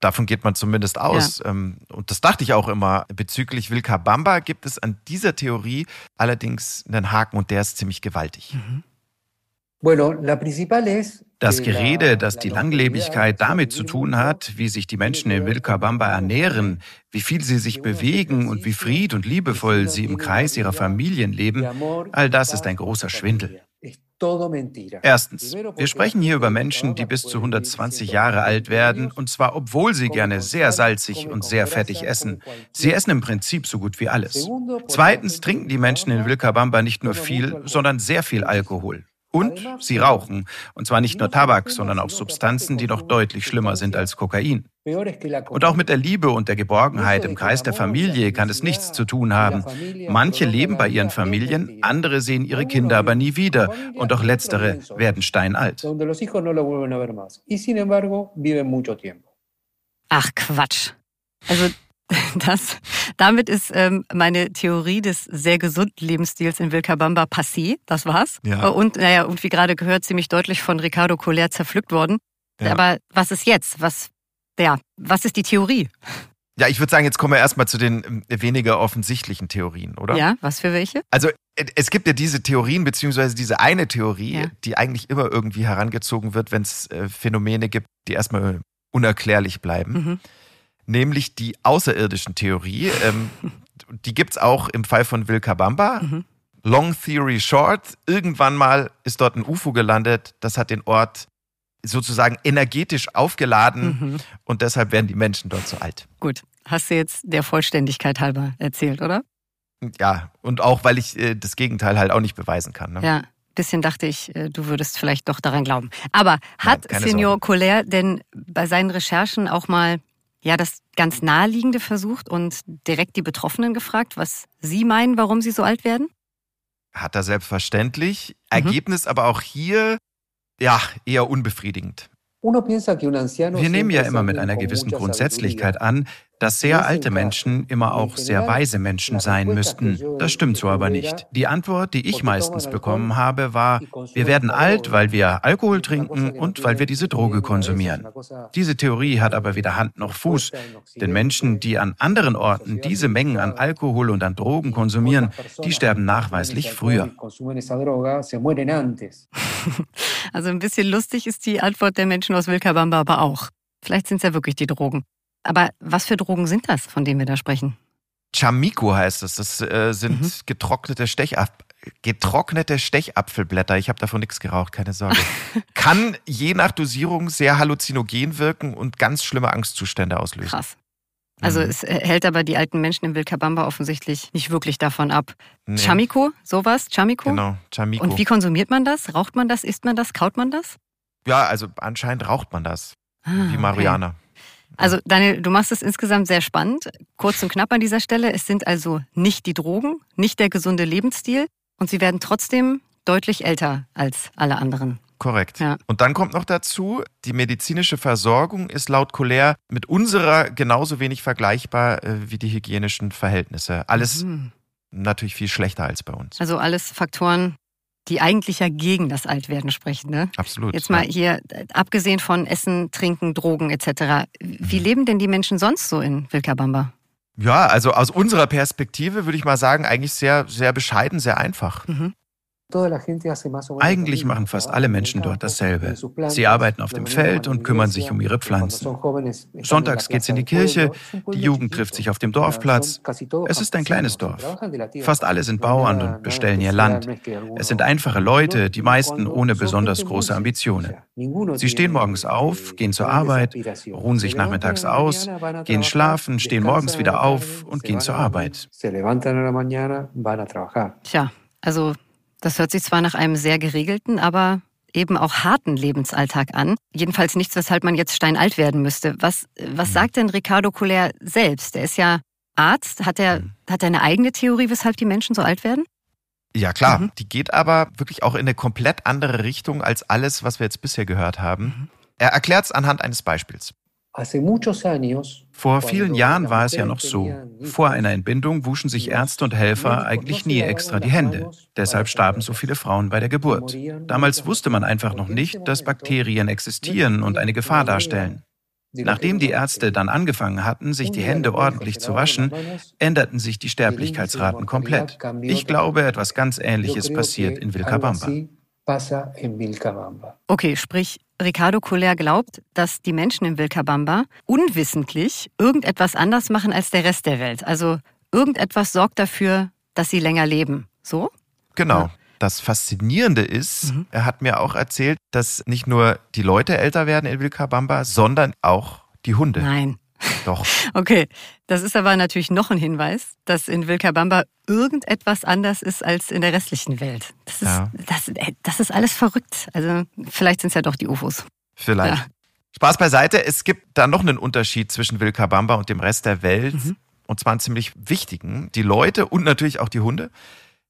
Davon geht man zumindest aus. Ja. Ähm, und das dachte ich auch immer. Bezüglich Vilcabamba gibt es an dieser Theorie allerdings einen Haken und der ist ziemlich gewaltig. Mhm. Das Gerede, dass die Langlebigkeit damit zu tun hat, wie sich die Menschen in Vilcabamba ernähren, wie viel sie sich bewegen und wie fried und liebevoll sie im Kreis ihrer Familien leben, all das ist ein großer Schwindel. Erstens, wir sprechen hier über Menschen, die bis zu 120 Jahre alt werden, und zwar obwohl sie gerne sehr salzig und sehr fettig essen. Sie essen im Prinzip so gut wie alles. Zweitens trinken die Menschen in Vilcabamba nicht nur viel, sondern sehr viel Alkohol. Und sie rauchen. Und zwar nicht nur Tabak, sondern auch Substanzen, die noch deutlich schlimmer sind als Kokain. Und auch mit der Liebe und der Geborgenheit im Kreis der Familie kann es nichts zu tun haben. Manche leben bei ihren Familien, andere sehen ihre Kinder aber nie wieder. Und auch letztere werden steinalt. Ach Quatsch. Also <laughs> Das, damit ist ähm, meine Theorie des sehr gesunden Lebensstils in Vilcabamba passé. Das war's. Ja. Und, naja, und wie gerade gehört, ziemlich deutlich von Ricardo Collier zerpflückt worden. Ja. Aber was ist jetzt? Was, ja, was ist die Theorie? Ja, ich würde sagen, jetzt kommen wir erstmal zu den ähm, weniger offensichtlichen Theorien, oder? Ja, was für welche? Also äh, es gibt ja diese Theorien, beziehungsweise diese eine Theorie, ja. die eigentlich immer irgendwie herangezogen wird, wenn es äh, Phänomene gibt, die erstmal unerklärlich bleiben. Mhm. Nämlich die außerirdischen Theorie. Ähm, die gibt es auch im Fall von Vilcabamba. Mhm. Long Theory Short, irgendwann mal ist dort ein UFO gelandet, das hat den Ort sozusagen energetisch aufgeladen mhm. und deshalb werden die Menschen dort so alt. Gut, hast du jetzt der Vollständigkeit halber erzählt, oder? Ja, und auch weil ich äh, das Gegenteil halt auch nicht beweisen kann. Ne? Ja, bisschen dachte ich, äh, du würdest vielleicht doch daran glauben. Aber hat Nein, Senior Collier denn bei seinen Recherchen auch mal ja das ganz naheliegende versucht und direkt die Betroffenen gefragt, was sie meinen, warum sie so alt werden? Hat er selbstverständlich. Mhm. Ergebnis aber auch hier ja, eher unbefriedigend. Wir nehmen ja immer mit einer gewissen Grundsätzlichkeit an, dass sehr alte Menschen immer auch sehr weise Menschen sein müssten. Das stimmt so aber nicht. Die Antwort, die ich meistens bekommen habe, war, wir werden alt, weil wir Alkohol trinken und weil wir diese Droge konsumieren. Diese Theorie hat aber weder Hand noch Fuß, denn Menschen, die an anderen Orten diese Mengen an Alkohol und an Drogen konsumieren, die sterben nachweislich früher. <laughs> Also ein bisschen lustig ist die Antwort der Menschen aus Wilkabamba aber auch. Vielleicht sind es ja wirklich die Drogen. Aber was für Drogen sind das, von denen wir da sprechen? Chamico heißt es. Das äh, sind mhm. getrocknete Stechap getrocknete Stechapfelblätter. Ich habe davon nichts geraucht, keine Sorge. <laughs> Kann je nach Dosierung sehr halluzinogen wirken und ganz schlimme Angstzustände auslösen. Krass. Also mhm. es hält aber die alten Menschen in Vilcabamba offensichtlich nicht wirklich davon ab. Nee. Chamico, sowas? Chamico? Genau, Chamico. Und wie konsumiert man das? Raucht man das? Isst man das? Kaut man das? Ja, also anscheinend raucht man das. Ah, wie Marihuana. Okay. Also Daniel, du machst es insgesamt sehr spannend. Kurz und knapp an dieser Stelle. Es sind also nicht die Drogen, nicht der gesunde Lebensstil und sie werden trotzdem deutlich älter als alle anderen. Korrekt. Ja. Und dann kommt noch dazu, die medizinische Versorgung ist laut Colère mit unserer genauso wenig vergleichbar äh, wie die hygienischen Verhältnisse. Alles mhm. natürlich viel schlechter als bei uns. Also alles Faktoren, die eigentlich ja gegen das Altwerden sprechen. Ne? Absolut. Jetzt mal hier, abgesehen von Essen, Trinken, Drogen etc. Wie mhm. leben denn die Menschen sonst so in Vilcabamba? Ja, also aus unserer Perspektive würde ich mal sagen, eigentlich sehr, sehr bescheiden, sehr einfach. Mhm. Eigentlich machen fast alle Menschen dort dasselbe. Sie arbeiten auf dem Feld und kümmern sich um ihre Pflanzen. Sonntags geht's in die Kirche, die Jugend trifft sich auf dem Dorfplatz. Es ist ein kleines Dorf. Fast alle sind Bauern und bestellen ihr Land. Es sind einfache Leute, die meisten ohne besonders große Ambitionen. Sie stehen morgens auf, gehen zur Arbeit, ruhen sich nachmittags aus, gehen schlafen, stehen morgens wieder auf und gehen zur Arbeit. Tja, also das hört sich zwar nach einem sehr geregelten, aber eben auch harten Lebensalltag an. Jedenfalls nichts, weshalb man jetzt steinalt werden müsste. Was, was mhm. sagt denn Ricardo Colère selbst? Er ist ja Arzt. Hat er, mhm. hat er eine eigene Theorie, weshalb die Menschen so alt werden? Ja, klar. Mhm. Die geht aber wirklich auch in eine komplett andere Richtung als alles, was wir jetzt bisher gehört haben. Mhm. Er erklärt es anhand eines Beispiels. Vor vielen Jahren war es ja noch so. Vor einer Entbindung wuschen sich Ärzte und Helfer eigentlich nie extra die Hände. Deshalb starben so viele Frauen bei der Geburt. Damals wusste man einfach noch nicht, dass Bakterien existieren und eine Gefahr darstellen. Nachdem die Ärzte dann angefangen hatten, sich die Hände ordentlich zu waschen, änderten sich die Sterblichkeitsraten komplett. Ich glaube, etwas ganz Ähnliches passiert in Vilcabamba. Okay, sprich, Ricardo Colère glaubt, dass die Menschen in Vilcabamba unwissentlich irgendetwas anders machen als der Rest der Welt. Also irgendetwas sorgt dafür, dass sie länger leben. So? Genau. Ja. Das Faszinierende ist, mhm. er hat mir auch erzählt, dass nicht nur die Leute älter werden in Vilcabamba, sondern auch die Hunde. Nein. Doch. <laughs> Okay, das ist aber natürlich noch ein Hinweis, dass in Vilcabamba irgendetwas anders ist als in der restlichen Welt. Das ist, ja. das, äh, das ist alles verrückt. Also vielleicht sind es ja doch die UFOs. Vielleicht. Ja. Spaß beiseite, es gibt da noch einen Unterschied zwischen Vilcabamba und dem Rest der Welt. Mhm. Und zwar einen ziemlich wichtigen. Die Leute und natürlich auch die Hunde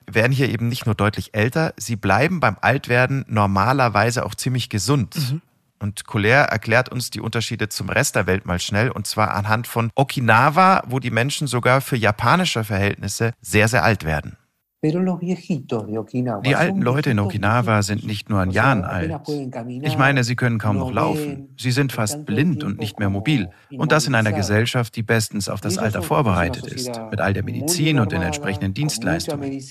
werden hier eben nicht nur deutlich älter, sie bleiben beim Altwerden normalerweise auch ziemlich gesund. Mhm. Und Colère erklärt uns die Unterschiede zum Rest der Welt mal schnell, und zwar anhand von Okinawa, wo die Menschen sogar für japanische Verhältnisse sehr, sehr alt werden. Die alten Leute in Okinawa sind nicht nur an Jahren alt. Ich meine, sie können kaum noch laufen. Sie sind fast blind und nicht mehr mobil. Und das in einer Gesellschaft, die bestens auf das Alter vorbereitet ist, mit all der Medizin und den entsprechenden Dienstleistungen.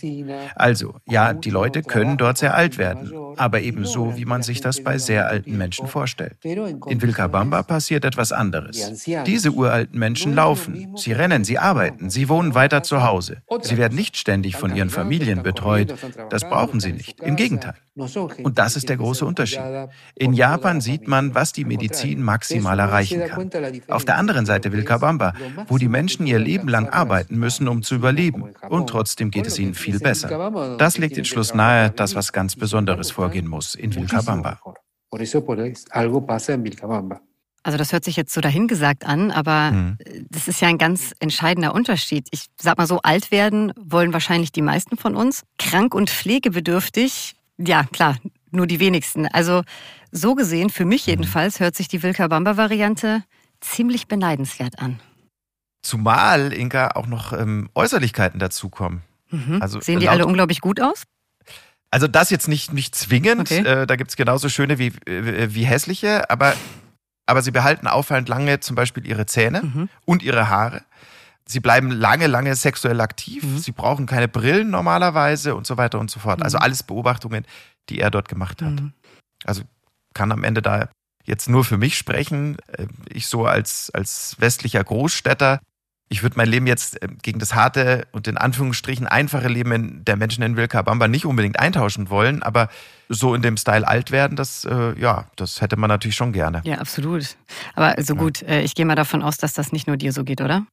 Also, ja, die Leute können dort sehr alt werden, aber ebenso, wie man sich das bei sehr alten Menschen vorstellt. In Vilcabamba passiert etwas anderes. Diese uralten Menschen laufen, sie rennen, sie arbeiten, sie wohnen weiter zu Hause. Sie werden nicht ständig von ihren Familien betreut. Das brauchen sie nicht. Im Gegenteil. Und das ist der große Unterschied. In Japan sieht man, was die Medizin maximal erreichen kann. Auf der anderen Seite Vilcabamba, wo die Menschen ihr Leben lang arbeiten müssen, um zu überleben. Und trotzdem geht es ihnen viel besser. Das legt den Schluss nahe, dass was ganz Besonderes vorgehen muss in Vilcabamba. Also das hört sich jetzt so dahingesagt an, aber mhm. das ist ja ein ganz entscheidender Unterschied. Ich sag mal so, alt werden wollen wahrscheinlich die meisten von uns. Krank und pflegebedürftig, ja klar, nur die wenigsten. Also so gesehen, für mich mhm. jedenfalls, hört sich die Wilka-Bamba-Variante ziemlich beneidenswert an. Zumal, Inka, auch noch ähm, Äußerlichkeiten dazukommen. Mhm. Also, Sehen die alle unglaublich gut aus? Also das jetzt nicht, nicht zwingend, okay. äh, da gibt es genauso schöne wie, äh, wie hässliche, aber aber sie behalten auffallend lange zum Beispiel ihre Zähne mhm. und ihre Haare. Sie bleiben lange, lange sexuell aktiv. Mhm. Sie brauchen keine Brillen normalerweise und so weiter und so fort. Also mhm. alles Beobachtungen, die er dort gemacht hat. Mhm. Also kann am Ende da jetzt nur für mich sprechen. Äh, ich so als, als westlicher Großstädter ich würde mein Leben jetzt äh, gegen das harte und in Anführungsstrichen einfache Leben der Menschen in Vilcabamba nicht unbedingt eintauschen wollen, aber so in dem Style alt werden, das, äh, ja, das hätte man natürlich schon gerne. Ja, absolut. Aber so gut, äh, ich gehe mal davon aus, dass das nicht nur dir so geht, oder?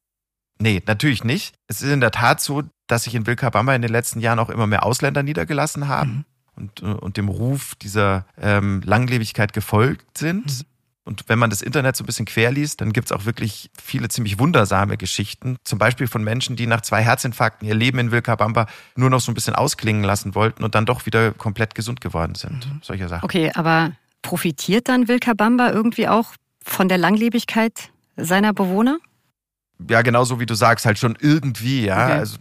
Nee, natürlich nicht. Es ist in der Tat so, dass sich in Vilcabamba in den letzten Jahren auch immer mehr Ausländer niedergelassen haben. Mhm. Und, äh, und dem Ruf dieser ähm, Langlebigkeit gefolgt sind. Mhm. Und wenn man das Internet so ein bisschen querliest, dann gibt es auch wirklich viele ziemlich wundersame Geschichten. Zum Beispiel von Menschen, die nach zwei Herzinfarkten ihr Leben in Vilcabamba nur noch so ein bisschen ausklingen lassen wollten und dann doch wieder komplett gesund geworden sind. Mhm. Solche Sachen. Okay, aber profitiert dann Vilcabamba irgendwie auch von der Langlebigkeit seiner Bewohner? Ja, genauso wie du sagst, halt schon irgendwie, ja. Okay. Also,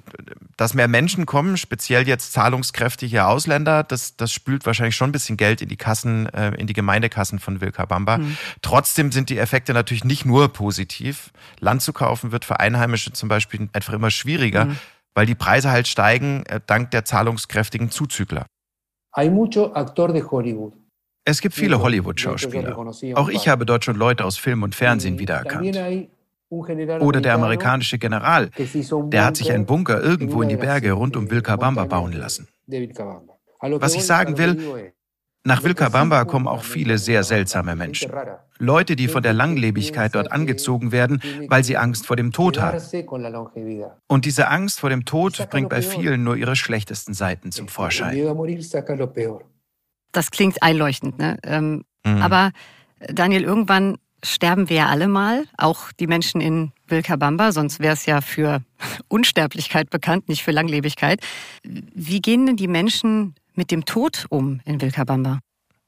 dass mehr Menschen kommen, speziell jetzt zahlungskräftige Ausländer, das, das spült wahrscheinlich schon ein bisschen Geld in die Kassen, äh, in die Gemeindekassen von Wilkabamba. Mhm. Trotzdem sind die Effekte natürlich nicht nur positiv. Land zu kaufen wird für Einheimische zum Beispiel einfach immer schwieriger, mhm. weil die Preise halt steigen, äh, dank der zahlungskräftigen Zuzügler. Es gibt viele Hollywood-Schauspieler. Auch ich habe dort schon Leute aus Film und Fernsehen wiedererkannt. Oder der amerikanische General, der hat sich einen Bunker irgendwo in die Berge rund um Vilcabamba bauen lassen. Was ich sagen will, nach Vilcabamba kommen auch viele sehr seltsame Menschen. Leute, die von der Langlebigkeit dort angezogen werden, weil sie Angst vor dem Tod haben. Und diese Angst vor dem Tod bringt bei vielen nur ihre schlechtesten Seiten zum Vorschein. Das klingt einleuchtend, ne? Ähm, mhm. Aber Daniel, irgendwann sterben wir ja alle mal, auch die Menschen in Vilcabamba, sonst wäre es ja für <laughs> Unsterblichkeit bekannt, nicht für Langlebigkeit. Wie gehen denn die Menschen mit dem Tod um in Vilcabamba?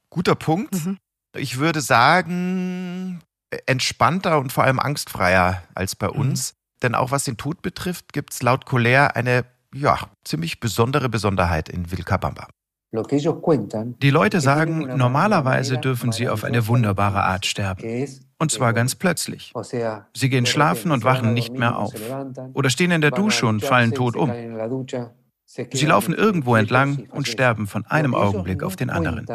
Guter Punkt. Mhm. Ich würde sagen, entspannter und vor allem angstfreier als bei mhm. uns. Mhm. Denn auch was den Tod betrifft, gibt es laut Colère eine ja, ziemlich besondere Besonderheit in Vilcabamba. Die Leute sagen, normalerweise dürfen sie auf eine wunderbare Art sterben. Und zwar ganz plötzlich. Sie gehen schlafen und wachen nicht mehr auf. Oder stehen in der Dusche und fallen tot um. Sie laufen irgendwo entlang und sterben von einem Augenblick auf den anderen.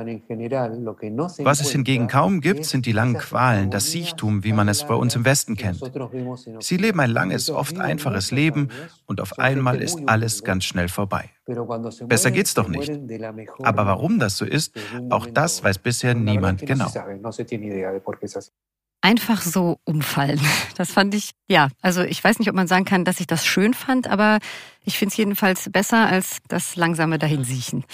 Was es hingegen kaum gibt, sind die langen Qualen, das Siechtum, wie man es bei uns im Westen kennt. Sie leben ein langes, oft einfaches Leben und auf einmal ist alles ganz schnell vorbei. Besser geht's doch nicht. Aber warum das so ist, auch das weiß bisher niemand genau einfach so umfallen. <laughs> Das fand ich, ja, also ich weiß nicht, ob man sagen kann, dass ich das schön fand, aber ich finde es jedenfalls besser als das langsame Dahinsiechen.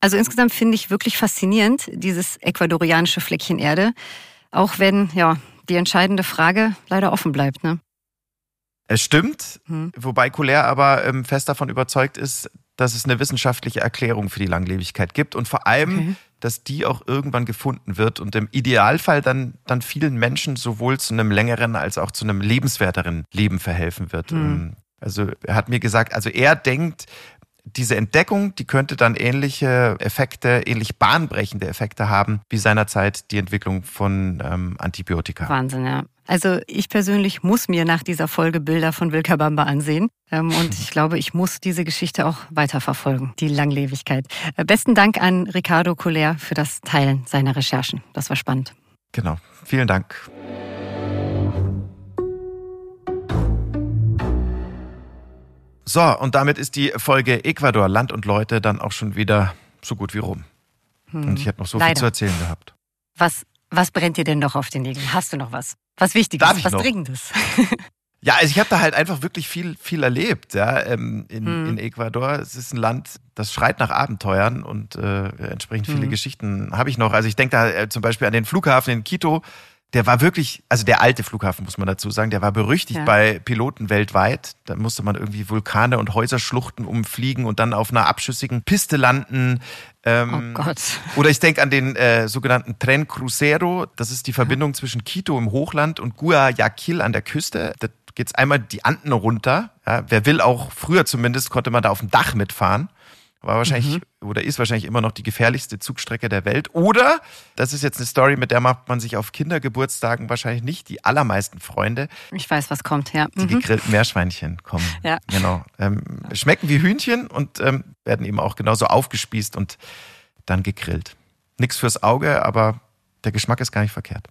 Also insgesamt finde ich wirklich faszinierend, dieses ecuadorianische Fleckchen Erde, auch wenn, ja, die entscheidende Frage leider offen bleibt. Ne? Es stimmt, hm. wobei Colère aber ähm, fest davon überzeugt ist, dass es eine wissenschaftliche Erklärung für die Langlebigkeit gibt und vor allem, okay. Dass die auch irgendwann gefunden wird und im Idealfall dann, dann vielen Menschen sowohl zu einem längeren als auch zu einem lebenswerteren Leben verhelfen wird. Mhm. Also er hat mir gesagt, also er denkt, diese Entdeckung, die könnte dann ähnliche Effekte, ähnlich bahnbrechende Effekte haben, wie seinerzeit die Entwicklung von ähm, Antibiotika. Wahnsinn, ja. Also ich persönlich muss mir nach dieser Folge Bilder von Wilkabamba ansehen. Ähm, und <laughs> ich glaube, ich muss diese Geschichte auch weiterverfolgen, die Langlebigkeit. Äh, besten Dank an Ricardo Coller für das Teilen seiner Recherchen. Das war spannend. Genau. Vielen Dank. So, und damit ist die Folge Ecuador, Land und Leute dann auch schon wieder so gut wie rum. Hm. Und ich hätte noch so Leider. viel zu erzählen gehabt. Was, was brennt dir denn noch auf den Nägeln? Hast du noch was? Was Wichtiges, was noch? Dringendes? <laughs> Ja, also ich habe da halt einfach wirklich viel, viel erlebt, ja, ähm, in, hm. in Ecuador. Es ist ein Land, das schreit nach Abenteuern und äh, entsprechend viele hm. Geschichten habe ich noch. Also ich denke da äh, zum Beispiel an den Flughafen in Quito, der war wirklich, also der alte Flughafen muss man dazu sagen, der war berüchtigt ja. bei Piloten weltweit. Da musste man irgendwie Vulkane und Häuserschluchten umfliegen und dann auf einer abschüssigen Piste landen. Ähm, oh Gott. Oder ich denke an den äh, sogenannten Tren Crucero. Das ist die Verbindung ja. zwischen Quito im Hochland und Guayaquil an der Küste. Da geht's einmal die Anden runter. Ja, wer will auch, früher zumindest, konnte man da auf dem Dach mitfahren. War wahrscheinlich mhm. oder ist wahrscheinlich immer noch die gefährlichste Zugstrecke der Welt. Oder, das ist jetzt eine Story, mit der macht man sich auf Kindergeburtstagen wahrscheinlich nicht die allermeisten Freunde. Ich weiß, was kommt, ja. Die mhm. gegrillten Meerschweinchen kommen. Ja. Genau. Ähm, schmecken wie Hühnchen und ähm, werden eben auch genauso aufgespießt und dann gegrillt. Nix fürs Auge, aber der Geschmack ist gar nicht verkehrt.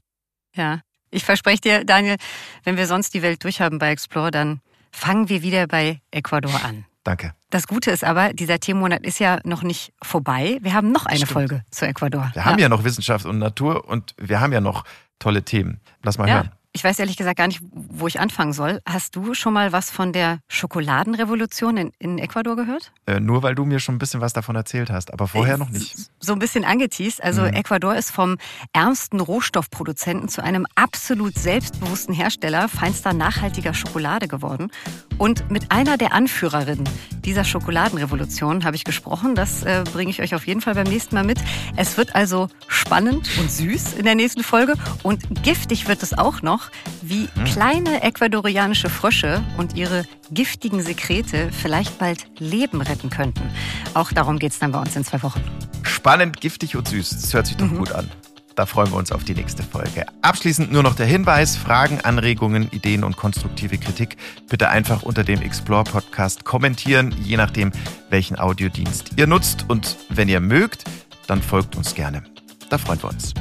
Ja. Ich verspreche dir, Daniel, wenn wir sonst die Welt durchhaben bei Explore, dann fangen wir wieder bei Ecuador an. Danke. Das Gute ist aber, dieser Themenmonat ist ja noch nicht vorbei. Wir haben noch eine Stimmt. Folge zu Ecuador. Wir ja. haben ja noch Wissenschaft und Natur und wir haben ja noch tolle Themen. Lass mal ja. hören. Ich weiß ehrlich gesagt gar nicht, wo ich anfangen soll. Hast du schon mal was von der Schokoladenrevolution in, in Ecuador gehört? Äh, nur weil du mir schon ein bisschen was davon erzählt hast, aber vorher äh, noch nicht. So ein bisschen angeteased. Also mhm. Ecuador ist vom ärmsten Rohstoffproduzenten zu einem absolut selbstbewussten Hersteller feinster nachhaltiger Schokolade geworden. Und mit einer der Anführerinnen dieser Schokoladenrevolution habe ich gesprochen. Das äh, bringe ich euch auf jeden Fall beim nächsten Mal mit. Es wird also spannend und süß in der nächsten Folge und giftig wird es auch noch noch, wie hm. kleine ecuadorianische Frösche und ihre giftigen Sekrete vielleicht bald Leben retten könnten. Auch darum geht es dann bei uns in zwei Wochen. Spannend, giftig und süß. Das hört sich doch mhm. gut an. Da freuen wir uns auf die nächste Folge. Abschließend nur noch der Hinweis: Fragen, Anregungen, Ideen und konstruktive Kritik bitte einfach unter dem Explore Podcast kommentieren, je nachdem, welchen Audiodienst ihr nutzt. Und wenn ihr mögt, dann folgt uns gerne. Da freuen wir uns.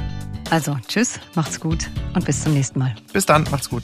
Also, tschüss, macht's gut und bis zum nächsten Mal. Bis dann, macht's gut.